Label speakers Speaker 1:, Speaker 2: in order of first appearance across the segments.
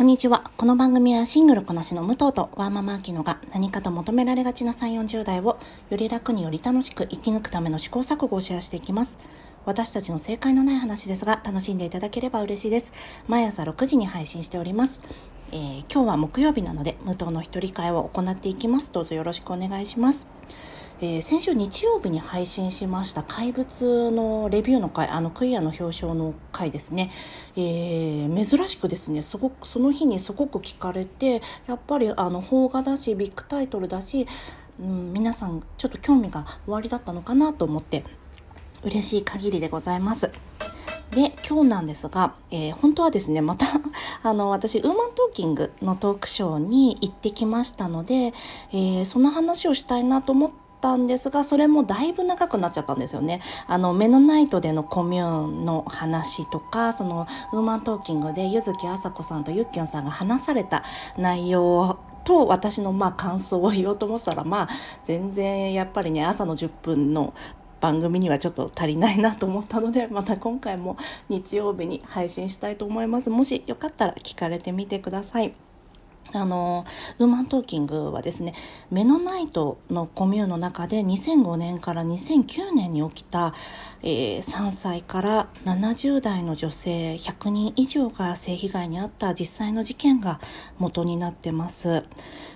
Speaker 1: こんにちは。この番組はシングルこなしの武藤とワーママアキノが何かと求められがちな3、40代をより楽により楽しく生き抜くための試行錯誤をシェアしていきます。私たちの正解のない話ですが楽しんでいただければ嬉しいです。毎朝6時に配信しております。えー、今日は木曜日なので武藤の一人会を行っていきます。どうぞよろしくお願いします。えー、先週日曜日に配信しました怪物のレビューの回あのクイアの表彰の回ですね、えー、珍しくですねすごくその日にすごく聞かれてやっぱりあの邦画だしビッグタイトルだし、うん、皆さんちょっと興味がおありだったのかなと思って嬉しい限りでございます。で、今日なんですが、えー、本当はですね、また あの、私、ウーマントーキングのトークショーに行ってきましたので、えー、その話をしたいなと思ってたんですがそれもだいぶ長くなっちゃったんですよね。あのメノナイトでのコミューンの話とかそのウーマントーキングで柚木あさこさんとゆっきょんさんが話された内容と私のまあ感想を言おうと思ったらまあ全然やっぱりね朝の10分の番組にはちょっと足りないなと思ったので また今回も日曜日に配信したいと思いますもしよかったら聞かれてみてください。あのウーマントーキングはですねメノナイトのコミューの中で2005年から2009年に起きた、えー、3歳から70代の女性100人以上が性被害に遭った実際の事件が元になってます、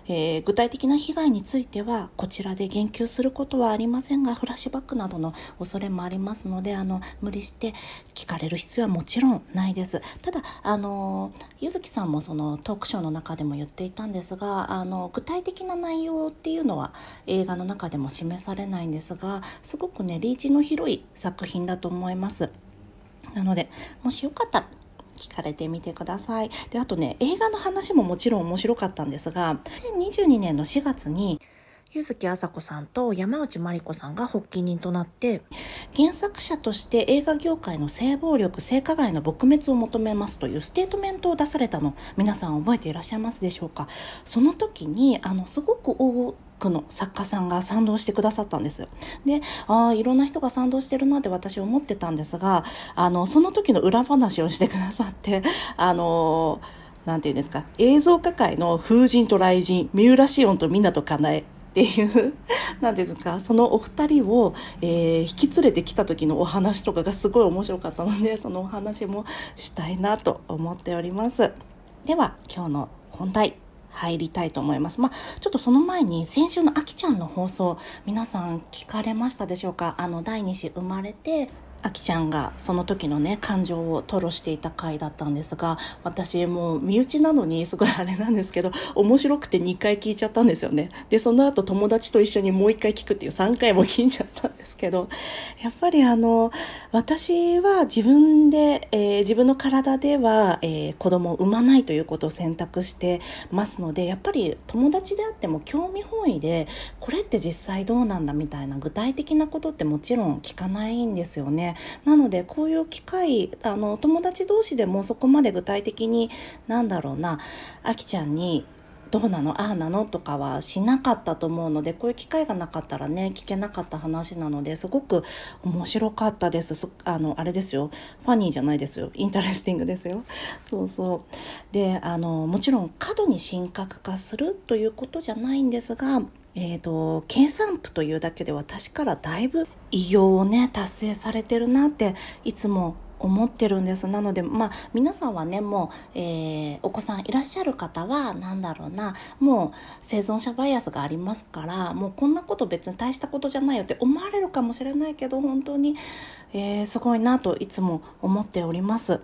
Speaker 1: えー、具体的な被害についてはこちらで言及することはありませんがフラッシュバックなどの恐れもありますのであの無理して聞かれる必要はもちろんないですただあのゆずきさんもそのトークショーの中でも言っていたんですがあの具体的な内容っていうのは映画の中でも示されないんですがすごくねリーチの広い作品だと思います。なのでもしよかったら聞かれてみてください。で、あとね、映画の話ももちろん面白かったんですが、2022年の4月に、柚木麻子さんと山内真理子さんが発起人となって原作者として映画業界の性暴力性加害の撲滅を求めますというステートメントを出されたの皆さん覚えていらっしゃいますでしょうか？その時にあのすごく多くの作家さんが賛同してくださったんですよ。でああいろんな人が賛同してるなって私思ってたんですがあのその時の裏話をしてくださって あの なんていうんですか映像化界の風神と雷神三浦紫音と湊かなえっていう何ですかそのお二人を、えー、引き連れてきた時のお話とかがすごい面白かったので そのお話もしたいなと思っておりますでは今日の本題入りたいと思います。まあ、ちょっとその前に先週のあきちゃんの放送皆さん聞かれましたでしょうか？あの第2子生まれてあきちゃんがその時のね感情を吐露していた回だったんですが私もう身内なのにすごいあれなんですけど面白くて2回聞いちゃったんですよねでその後友達と一緒にもう1回聞くっていう3回も聞いちゃったんですけどやっぱりあの私は自分で、えー、自分の体では、えー、子供を産まないということを選択してますのでやっぱり友達であっても興味本位でこれって実際どうなんだみたいな具体的なことってもちろん聞かないんですよね。なのでこういう機会あの友達同士でもそこまで具体的になんだろうなあきちゃんにどうなのああなのとかはしなかったと思うのでこういう機会がなかったらね聞けなかった話なのですごく面白かったです。あのあれですよ。 funny じゃないですよ。 interesting ですよ。そうそう。であのもちろん過度に神格化するということじゃないんですがえーと、経産婦というだけで私からだいぶ偉業をね達成されてるなっていつも思ってるんですなのでまあ皆さんはねもう、えー、お子さんいらっしゃる方は何だろうなもう生存者バイアスがありますからもうこんなこと別に大したことじゃないよって思われるかもしれないけど本当に、えー、すごいなといつも思っております。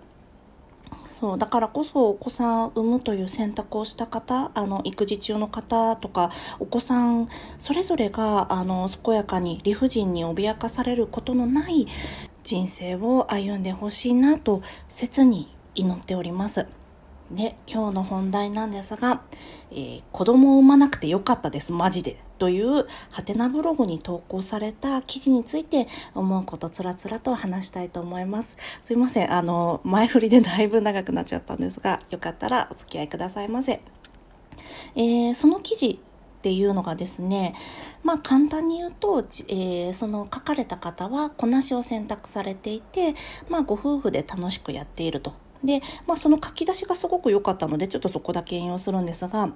Speaker 1: そうだからこそお子さんを産むという選択をした方あの育児中の方とかお子さんそれぞれがあの健やかに理不尽に脅かされることのない人生を歩んでほしいなと切に祈っております。で今日の本題なんですが、えー、子供を産まなくてよかったですマジでというハテナブログに投稿された記事について思うことつらつらと話したいと思います。すいません。あの前振りでだいぶ長くなっちゃったんですがよかったらお付き合いくださいませ、えー、その記事っていうのがですねまあ簡単に言うと、えー、その書かれた方はこなしを選択されていて、まあ、ご夫婦で楽しくやっていると。で、まあ、その書き出しがすごく良かったのでちょっとそこだけ引用するんですが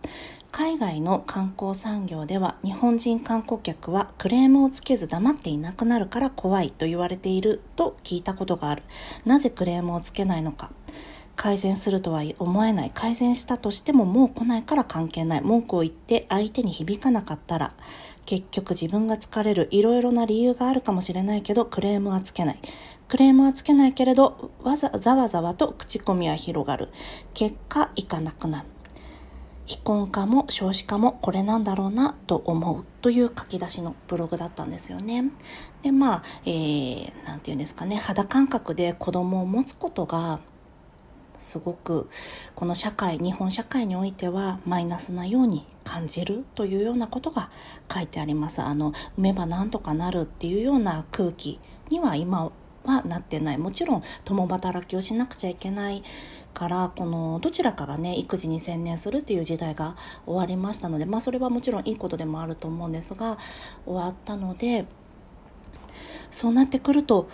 Speaker 1: 海外の観光産業では日本人観光客はクレームをつけず黙っていなくなるから怖いと言われていると聞いたことがある。なぜクレームをつけないのか。改善するとは思えない。改善したとしてももう来ないから関係ない。文句を言って相手に響かなかったら結局自分が疲れる。いろいろな理由があるかもしれないけどクレームはつけない。クレームはつけないけれどわざざわざわと口コミは広がる結果いかなくなる非婚化も少子化もこれなんだろうなと思うという書き出しのブログだったんですよね。でまあ、えー、て言うんですかね肌感覚で子供を持つことがすごくこの社会日本社会においてはマイナスなように感じるというようなことが書いてあります。あの産めばなんとかなるっていうような空気には今はなってない。もちろん共働きをしなくちゃいけないからこのどちらかがね育児に専念するっていう時代が終わりましたのでまあそれはもちろんいいことでもあると思うんですが終わったのでそうなってくると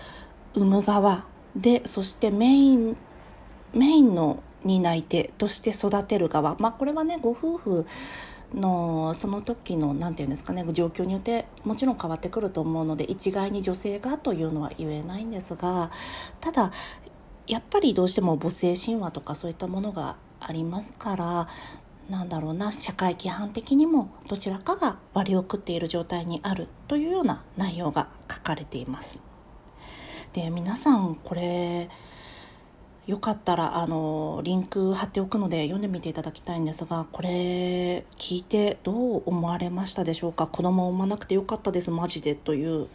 Speaker 1: 産む側でそしてメインメインの担い手として育てる側まあこれはねご夫婦のその時の何て言うんですかね状況によってもちろん変わってくると思うので一概に女性がというのは言えないんですがただやっぱりどうしても母性神話とかそういったものがありますからなんだろうな社会規範的にもどちらかが割を食っている状態にあるというような内容が書かれています。で皆さんこれよかったらあのリンク貼っておくので読んでみていただきたいんですがこれ聞いてどう思われましたでしょうか？子供を産まなくてよかったですマジでという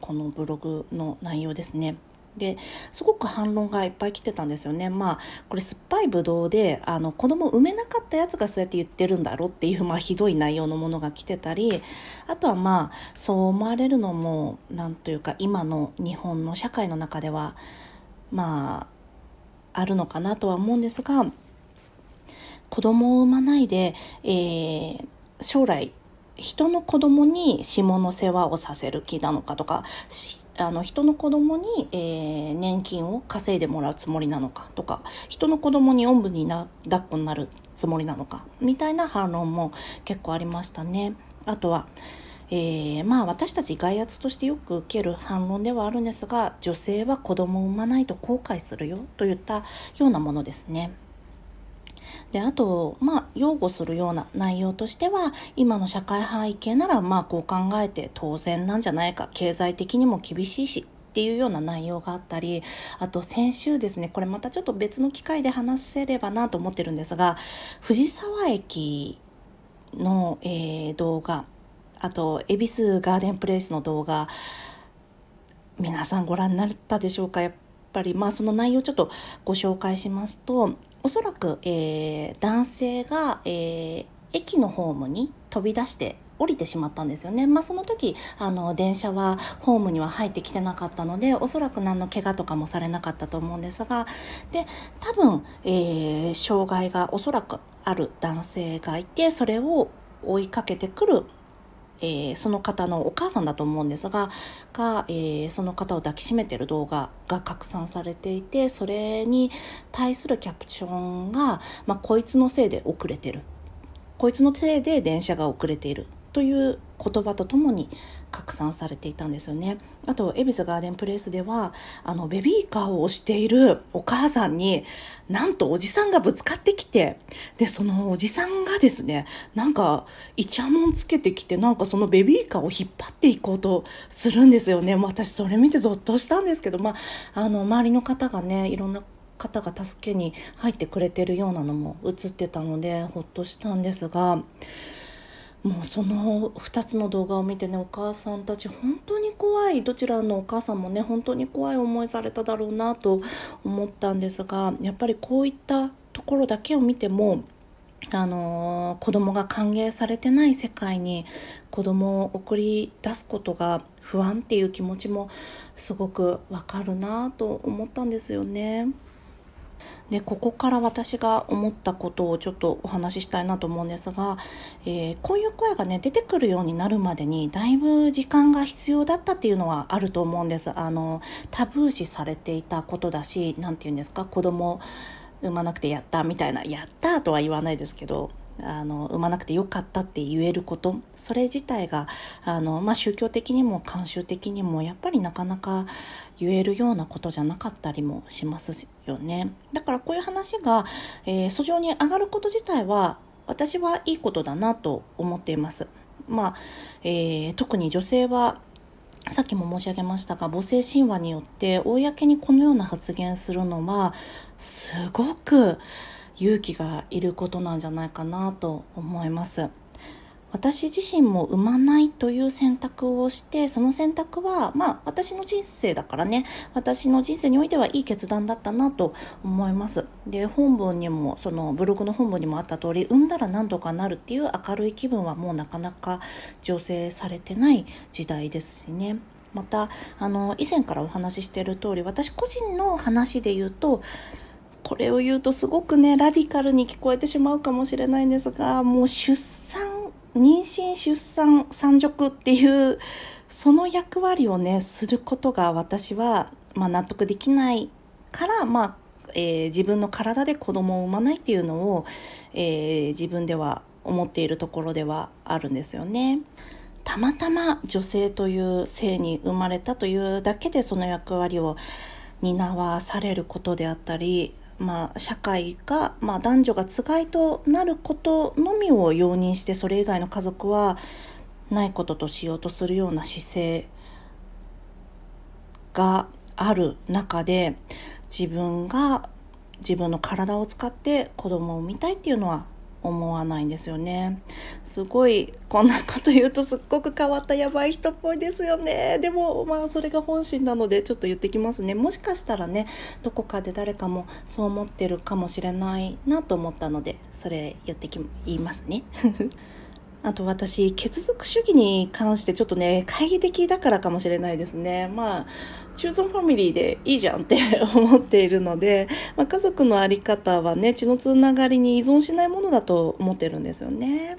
Speaker 1: このブログの内容ですね。ですごく反論がいっぱい来てたんですよね。まあこれ酸っぱいブドウであの子供産めなかったやつがそうやって言ってるんだろうっていう、まあ、ひどい内容のものが来てたりあとはまあそう思われるのも何というか今の日本の社会の中ではまああるのかなとは思うんですが子供を産まないで、えー、将来人の子供に下の世話をさせる気なのかとかあの人の子供に、えー、年金を稼いでもらうつもりなのかとか人の子供におんぶにな抱っこになるつもりなのかみたいな反論も結構ありましたね。あとはえー、まあ私たち外圧としてよく受ける反論ではあるんですが女性は子供を産まないと後悔するよといったようなものですね。であとまあ擁護するような内容としては今の社会背景ならまあこう考えて当然なんじゃないか経済的にも厳しいしっていうような内容があったりあと先週ですねこれまたちょっと別の機会で話せればなと思ってるんですが藤沢駅の、えー、動画あと恵比寿ガーデンプレイスの動画皆さんご覧になったでしょうか？やっぱりまあその内容ちょっとご紹介しますとおそらく、えー、男性が、えー、駅のホームに飛び出して降りてしまったんですよね。まあ、その時あの電車はホームには入ってきてなかったのでおそらく何の怪我とかもされなかったと思うんですがで多分、えー、障害がおそらくある男性がいてそれを追いかけてくるえー、その方のお母さんだと思うんですがが、えー、その方を抱きしめてる動画が拡散されていてそれに対するキャプションが、まあ、こいつのせいで遅れてるこいつのせいで電車が遅れているという言葉とともに拡散されていたんですよね。あと、恵比寿ガーデンプレイスでは、あの、ベビーカーを押しているお母さんに、なんとおじさんがぶつかってきて、で、そのおじさんがですね、なんか、イチャモンつけてきて、なんかそのベビーカーを引っ張っていこうとするんですよね。私、それ見てゾッとしたんですけど、まあ、あの、周りの方がね、いろんな方が助けに入ってくれてるようなのも映ってたので、ほっとしたんですが、もうその2つの動画を見てねお母さんたち本当に怖いどちらのお母さんもね本当に怖い思いされただろうなと思ったんですがやっぱりこういったところだけを見てもあの子供が歓迎されてない世界に子供を送り出すことが不安っていう気持ちもすごくわかるなと思ったんですよね。でここから私が思ったことをちょっとお話ししたいなと思うんですが、えー、こういう声がね出てくるようになるまでにだいぶ時間が必要だったっていうのはあると思うんです。あのタブー視されていたことだし何て言うんですか子供産まなくてやったみたいなやったとは言わないですけどあの産まなくてよかったって言えることそれ自体があの、まあ、宗教的にも慣習的にもやっぱりなかなか言えるようなことじゃなかったりもしますよねだからこういう話が、えー、訴状に上がること自体は私はいいことだなと思っています。まあえー、特に女性はさっきも申し上げましたが母性神話によって公にこのような発言するのはすごく勇気がいることなんじゃないかなと思います。私自身も産まないという選択をしてその選択はまあ私の人生だからね。私の人生においてはいい決断だったなと思います。で本文にもそのブログの本文にもあった通り産んだら何とかなるっていう明るい気分はもうなかなか醸成されてない時代ですしね。またあの以前からお話ししている通り私個人の話で言うとこれを言うとすごくねラディカルに聞こえてしまうかもしれないんですがもう出産妊娠出産産褥っていうその役割をねすることが私は、まあ、納得できないからまあえー、自分の体で子供を産まないっていうのを、えー、自分では思っているところではあるんですよね。たまたま女性という性に生まれたというだけでその役割を担わされることであったりまあ、社会が、まあ、男女がつがいとなることのみを容認してそれ以外の家族はないこととしようとするような姿勢がある中で自分が自分の体を使って子供を産みたいっていうのは思わないんですよね。すごいこんなこと言うとすっごく変わったやばい人っぽいですよね。でもまあそれが本心なのでちょっと言ってきますね。もしかしたらねどこかで誰かもそう思ってるかもしれないなと思ったのでそれ言ってき言いますね。あと私、血族主義に関してちょっとね、懐疑的だからかもしれないですね。まあ、中村ファミリーでいいじゃんって 思っているので、まあ、家族の在り方はね、血のつながりに依存しないものだと思ってるんですよね。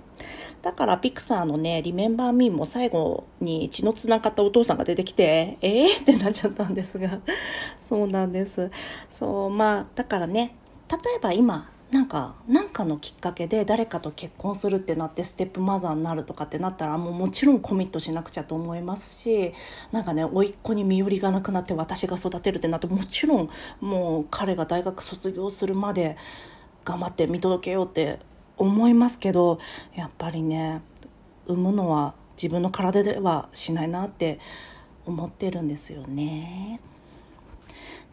Speaker 1: だからピクサーのね、リメンバーミーも最後に血のつながったお父さんが出てきて、えー、ってなっちゃったんですが、そうなんです。そう、まあ、だからね、例えば今、なんかなんかのきっかけで誰かと結婚するってなってステップマザーになるとかってなったらもうもちろんコミットしなくちゃと思いますしなんかね甥っ子に身寄りがなくなって私が育てるってなってもちろんもう彼が大学卒業するまで頑張って見届けようって思いますけどやっぱりね産むのは自分の体ではしないなって思ってるんですよね。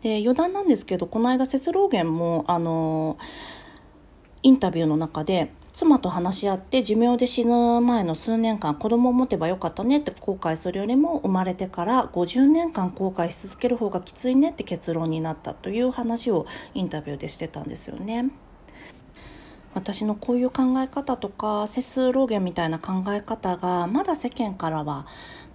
Speaker 1: で余談なんですけどこの間セスローゲンもあのインタビューの中で妻と話し合って寿命で死ぬ前の数年間子供を持てばよかったねって後悔するよりも生まれてから50年間後悔し続ける方がきついねって結論になったという話をインタビューでしてたんですよね。私のこういう考え方とかセスローゲンみたいな考え方がまだ世間からは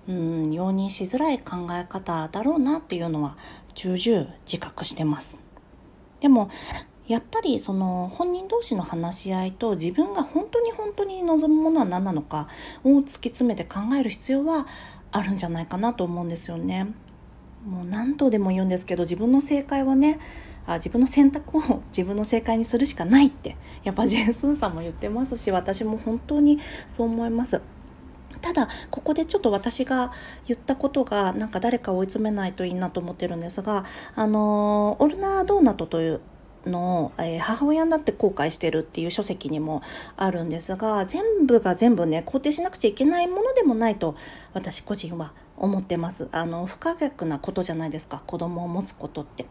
Speaker 1: うん容認しづらい考え方だろうなっていうのは重々自覚してます。でもやっぱりその本人同士の話し合いと自分が本当に本当に望むものは何なのかを突き詰めて考える必要はあるんじゃないかなと思うんですよね。もう何度でも言うんですけど自分の正解はねあ自分の選択を 自分の正解にするしかないってやっぱジェンスンさんも言ってますし私も本当にそう思います。ただここでちょっと私が言ったことがなんか誰か追い詰めないといいなと思ってるんですがあのオルナードーナトというの、えー、母親になって後悔してるっていう書籍にもあるんですが全部が全部ね肯定しなくちゃいけないものでもないと私個人は思ってます。あの不可逆なことじゃないですか。子供を持つことって。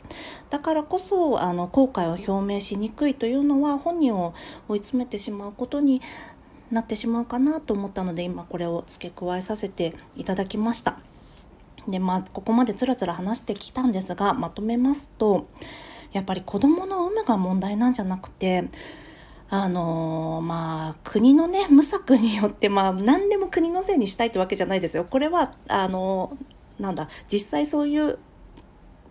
Speaker 1: だからこそあの後悔を表明しにくいというのは本人を追い詰めてしまうことになってしまうかなと思ったので今これを付け加えさせていただきました。でまあここまでつらつら話してきたんですがまとめますとやっぱり子供の有無が問題なんじゃなくてあのー、まあ国のね無策によってまあ何でも国のせいにしたいってわけじゃないですよ。これはあのー、なんだ実際そういう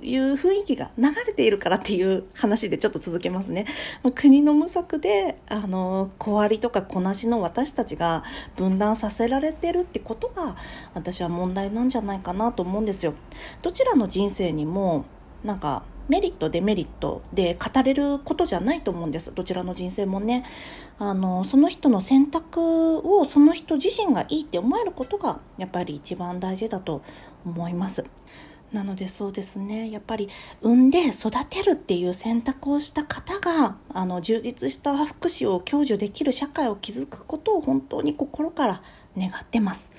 Speaker 1: いう雰囲気が流れているからっていう話でちょっと続けますね。国の無策であの小割りとかこなしの私たちが分断させられてるってことが私は問題なんじゃないかなと思うんですよ。どちらの人生にもなんかメリットデメリットで語れることじゃないと思うんです。どちらの人生もね。あのその人の選択をその人自身がいいって思えることがやっぱり一番大事だと思います。なのでそうですね。やっぱり産んで育てるっていう選択をした方があの充実した福祉を享受できる社会を築くことを本当に心から願ってます。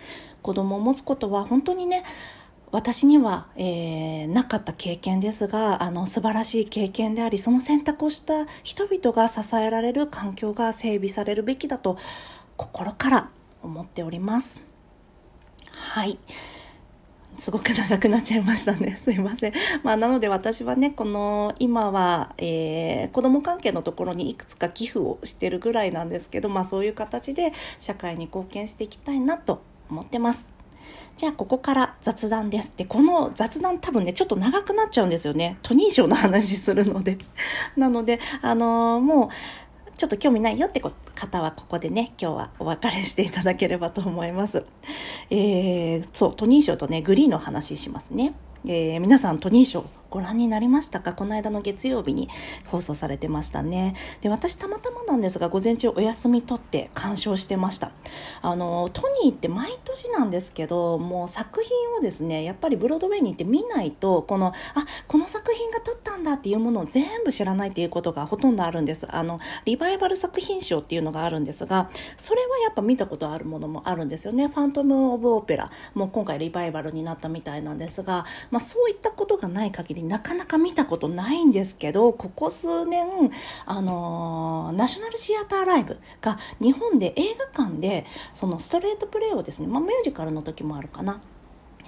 Speaker 1: 子供を持つことは本当にね私には、えー、なかった経験ですがあの素晴らしい経験でありその選択をした人々が支えられる環境が整備されるべきだと心から思っておりますはいすごく長くなっちゃいましたね。すいません。まあ、なので私はね、この、今は、えー、子供関係のところにいくつか寄付をしてるぐらいなんですけど、まあそういう形で社会に貢献していきたいなと思ってます。じゃあここから雑談です。で、この雑談多分ね、ちょっと長くなっちゃうんですよね。トニー賞の話するので。なので、あのー、もう、ちょっと興味ないよって方はここでね、今日はお別れしていただければと思います。えー、そう、トニー賞とね、グリーンの話しますね。えー、皆さんトニー賞ご覧になりましたか？この間の月曜日に放送されてましたね。で、私たまたまなんですが、午前中お休み取って鑑賞してました。あの、トニーって毎年なんですけど、もう作品をですね、やっぱりブロードウェイに行って見ないと、この、あ、この作品が撮ったんだっていうものを全部知らないっていうことがほとんどあるんです。あの、リバイバル作品賞っていうのがあるんですが、それはやっぱ見たことあるものもあるんですよね。ファントム・オブ・オペラ、もう今回リバイバルになったみたいなんですが、まあそういったことがない限りなかなか見たことないんですけどここ数年あのナショナルシアターライブが日本で映画館でそのストレートプレイをですね、まあ、ミュージカルの時もあるかな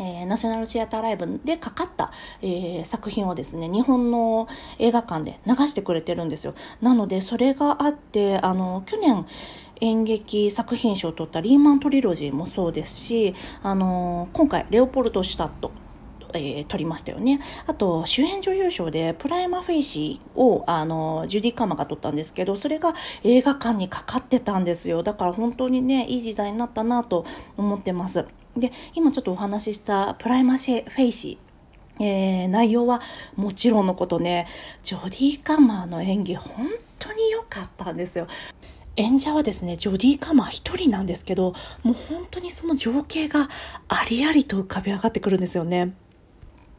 Speaker 1: えー、ナショナルシアターライブでかかった、えー、作品をですね、日本の映画館で流してくれてるんですよ。なので、それがあって、あの、去年、演劇作品賞を取ったリーマントリロジーもそうですし、あの今回、レオポルトシュタットえー、獲りましたよね。あと、主演女優賞でプライマフェイシーを、あの、ジョディ・カマーが獲ったんですけど、それが映画館にかかってたんですよ。だから本当にね、いい時代になったなと思ってます。で、今ちょっとお話ししたプライマフェイシー。えー、内容はもちろんのことね、ジョディ・カマーの演技本当に良かったんですよ。演者はですね、ジョディ・カマー一人なんですけど、もう本当にその情景がありありと浮かび上がってくるんですよね。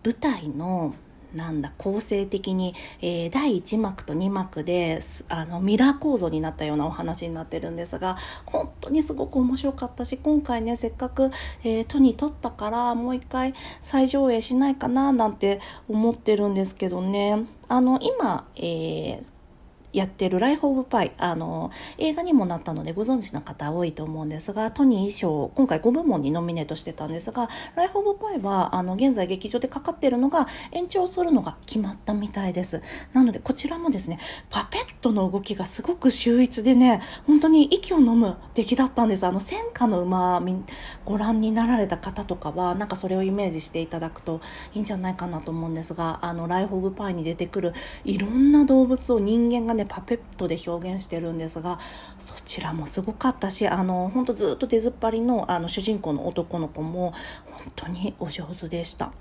Speaker 1: 舞台のなんだ構成的に、えー、第1幕と2幕であのミラー構造になったようなお話になってるんですが本当にすごく面白かったし今回ねせっかく、えー、都に撮ったからもう一回再上映しないかななんて思ってるんですけどね。あの今、えーやってるライフ・オブ・パイ、あの、映画にもなったのでご存知の方多いと思うんですが、トニー賞、今回5部門にノミネートしてたんですが、ライフ・オブ・パイは、あの、現在劇場でかかってるのが延長するのが決まったみたいです。なので、こちらもですね、パペットの動きがすごく秀逸でね、本当に息を飲む出来だったんです。あの、戦火の馬、ご覧になられた方とかは、なんかそれをイメージしていただくといいんじゃないかなと思うんですが、あの、ライフ・オブ・パイに出てくるいろんな動物を人間がねパペットで表現してるんですがそちらもすごかったしあの本当ずっと出ずっぱりのあの主人公の男の子も本当にお上手でした。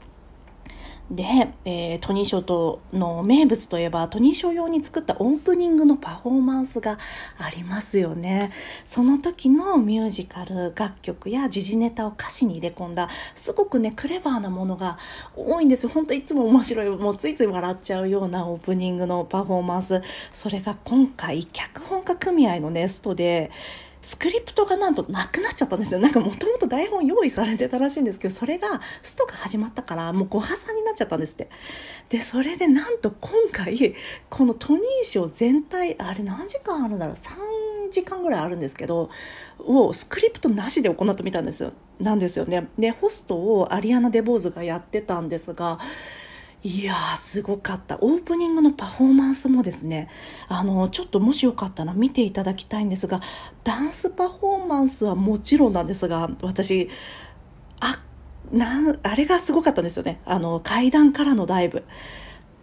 Speaker 1: で、えー、トニー賞との名物といえばトニー賞用に作ったオープニングのパフォーマンスがありますよね。その時のミュージカル楽曲や時事ネタを歌詞に入れ込んだすごくねクレバーなものが多いんですよ。ほんといつも面白いもうついつい笑っちゃうようなオープニングのパフォーマンスそれが今回脚本家組合のネストでスクリプトがなんとなくなっちゃったんですよ。なんかもともと台本用意されてたらしいんですけど、それがストが始まったからもうご破産になっちゃったんですって。で、それでなんと今回、このトニー賞全体、あれ何時間あるんだろう ?3 時間ぐらいあるんですけど、をスクリプトなしで行ってみたんですよ。なんですよね。で、ホストをアリアナ・デボーズがやってたんですが、いやーすごかったオープニングのパフォーマンスもですねあのちょっともしよかったら見ていただきたいんですがダンスパフォーマンスはもちろんなんですが私あなんあれがすごかったんですよねあの階段からのダイブ。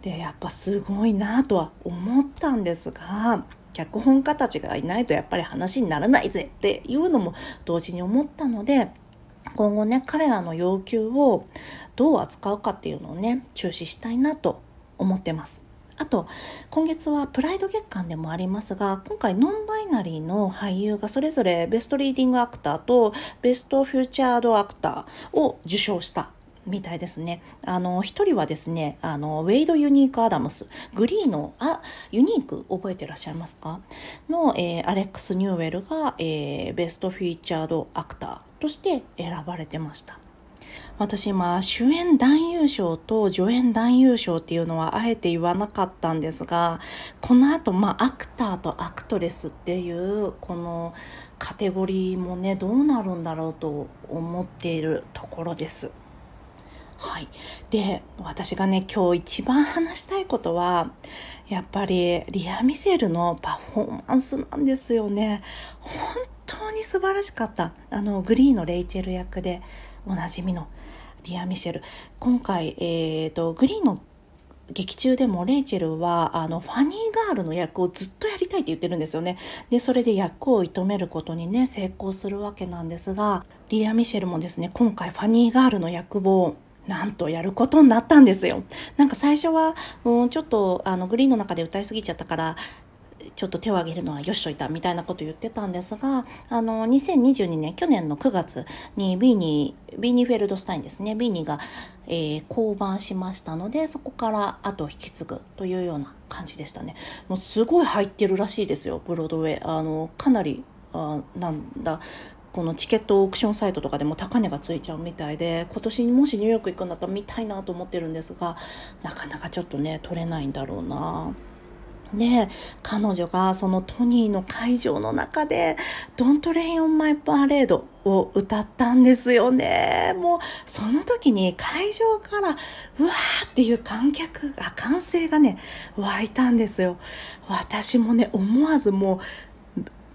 Speaker 1: でやっぱすごいなとは思ったんですが脚本家たちがいないとやっぱり話にならないぜっていうのも同時に思ったので今後ね彼らの要求をどう扱うかっていうのをね注視したいなと思ってます。あと今月はプライド月間でもありますが今回ノンバイナリーの俳優がそれぞれベストリーディングアクターとベストフューチャードアクターを受賞したみたいですね。あの、一人はですね、あの、ウェイド・ユニーク・アダムス、グリーの、あ、ユニーク覚えてらっしゃいますか？の、えー、アレックス・ニューウェルが、えー、 Best Featured Actor として選ばれてました。私今主演男優賞と助演男優賞っていうのはあえて言わなかったんですがこの後まあ actor と actress っていうこのカテゴリーもねどうなるんだろうと思っているところです。はい、で私がね今日一番話したいことはやっぱりリア・ミセルのパフォーマンスなんですよね。本当に素晴らしかった。あのグリーのレイチェル役でおなじみのリア・ミシェル今回、えーと、グリーンの劇中でもレイチェルはあのファニーガールの役をずっとやりたいって言ってるんですよね。でそれで役を射止めることにね成功するわけなんですがリア・ミシェルもですね今回ファニーガールの役をなんとやることになったんですよ。なんか最初は、うん、ちょっとあのグリーの中で歌いすぎちゃったからちょっと手を挙げるのはよしといたみたいなこと言ってたんですがあの2022年去年の9月にビーニービーニーフェルドスタインですね。ビーニーが、えー、降板しましたのでそこから後を引き継ぐというような感じでしたね。もうすごい入ってるらしいですよブロードウェイ。あのかなりあなんだこのチケットオークションサイトとかでも高値がついちゃうみたいで今年もしニューヨーク行くんだったら見たいなと思ってるんですがなかなかちょっとね取れないんだろうな。で、彼女がそのトニーの会場の中で、Don't Rain on My Parade を歌ったんですよね。もう、その時に会場から、うわーっていう観客が、歓声がね、湧いたんですよ。私もね、思わずもう、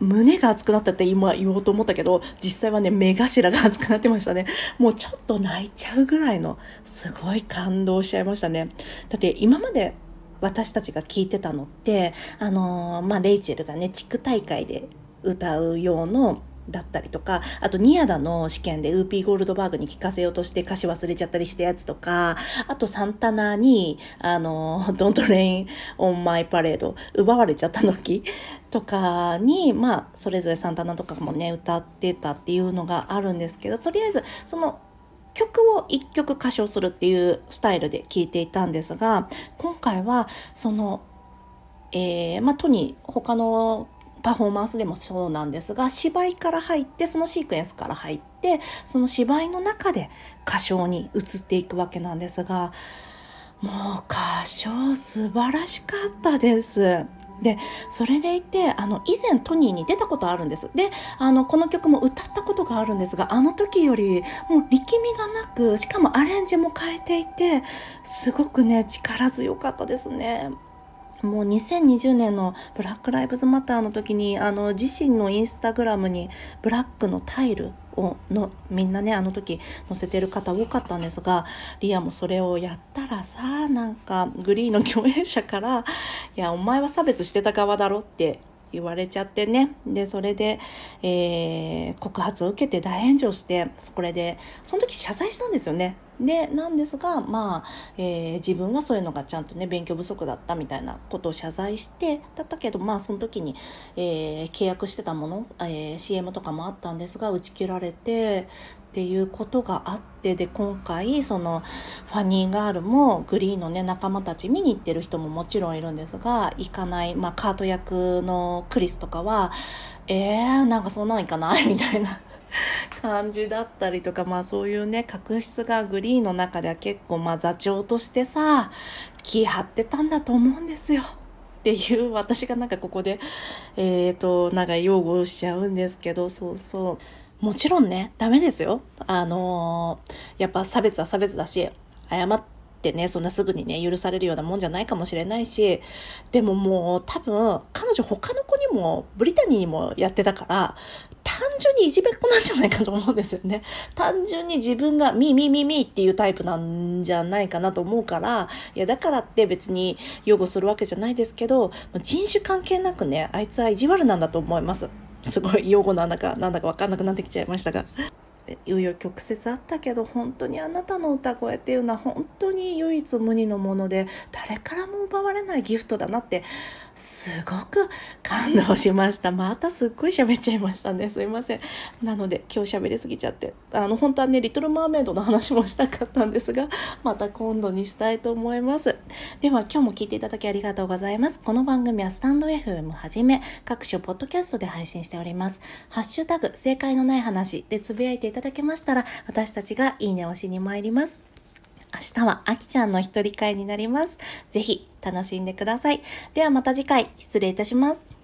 Speaker 1: 胸が熱くなったって今言おうと思ったけど、実際はね、目頭が熱くなってましたね。もうちょっと泣いちゃうぐらいの、すごい感動しちゃいましたね。だって今まで私たちが聞いてたのってあのー、まあ、レイチェルがね地区大会で歌う用のだったりとかあとニアダの試験でウーピーゴールドバーグに聞かせようとして歌詞忘れちゃったりしたやつとかあとサンタナにあの「Don't Rain on My Parade」奪われちゃった時とかにまあそれぞれサンタナとかもね歌ってたっていうのがあるんですけどとりあえずその曲を一曲歌唱するっていうスタイルで聴いていたんですが今回はその、えー、まあ、とに他のパフォーマンスでもそうなんですが芝居から入ってそのシークエンスから入ってその芝居の中で歌唱に移っていくわけなんですがもう歌唱素晴らしかったです。でそれでいてあの以前トニーに出たことあるんですであのこの曲も歌ったことがあるんですがあの時よりもう力みがなくしかもアレンジも変えていてすごくね力強かったですね。もう2020年のブラック・ライブズ・マターの時にあの自身のインスタグラムにブラックのタイルをのみんなねあの時載せてる方多かったんですがリアもそれをやったらさなんかグリーの共演者から「いやお前は差別してた側だろ」って言われちゃってね。でそれで、えー、告発を受けて大炎上してこれでその時謝罪したんですよね。でなんですがまあ、えー、自分はそういうのがちゃんとね勉強不足だったみたいなことを謝罪してだったけどまあその時に、えー、契約してたもの、えー、CM とかもあったんですが打ち切られてっていうことがあってで今回そのファニーガールもグリーンのね仲間たち見に行ってる人ももちろんいるんですが行かない、まあ、カート役のクリスとかはえー、なんかそんなんいかない？みたいな。感じだったりとかまあそういうね確執がグリーンの中では結構まあ座長としてさ気張ってたんだと思うんですよ。っていう私がなんかここでえっ、ー、となんか擁護しちゃうんですけどそうそう。もちろんね、ダメですよ。あのー、やっぱ差別は差別だし、謝ってね、そんなすぐにね、許されるようなもんじゃないかもしれないし、でももう多分、彼女他の子にも、ブリタニーにもやってたから、単純にいじめっ子なんじゃないかと思うんですよね。単純に自分がミーミーミーミーっていうタイプなんじゃないかなと思うから、いやだからって別に擁護するわけじゃないですけど、人種関係なくね、あいつは意地悪なんだと思います。すごい用語なんだかなんだかわかんなくなってきちゃいましたが。紆余曲折あったけど本当にあなたの歌声っていうのは本当に唯一無二のもので誰からも奪われないギフトだなってすごく感動しました。またすっごい喋っちゃいましたね。すいません。なので今日喋りすぎちゃって、あの本当はね、リトルマーメイドの話もしたかったんですが、また今度にしたいと思います。では今日も聞いていただきありがとうございます。この番組はスタンド FM はじめ各種ポッドキャストで配信しております。ハッシュタグ正解のない話でつぶやいていただけましたら私たちがいいね押しに参ります。明日はあきちゃんの一人会になります。ぜひ楽しんでください。ではまた次回失礼いたします。